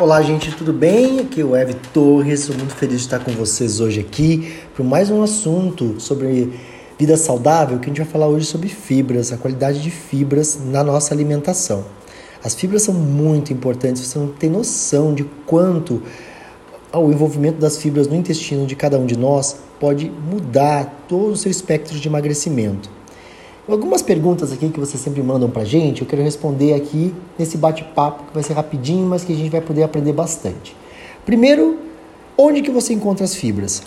Olá, gente, tudo bem? Aqui é o Ev Torres, sou muito feliz de estar com vocês hoje aqui para mais um assunto sobre vida saudável, que a gente vai falar hoje sobre fibras, a qualidade de fibras na nossa alimentação. As fibras são muito importantes, você não tem noção de quanto o envolvimento das fibras no intestino de cada um de nós pode mudar todo o seu espectro de emagrecimento. Algumas perguntas aqui que vocês sempre mandam pra gente, eu quero responder aqui nesse bate-papo que vai ser rapidinho, mas que a gente vai poder aprender bastante. Primeiro, onde que você encontra as fibras?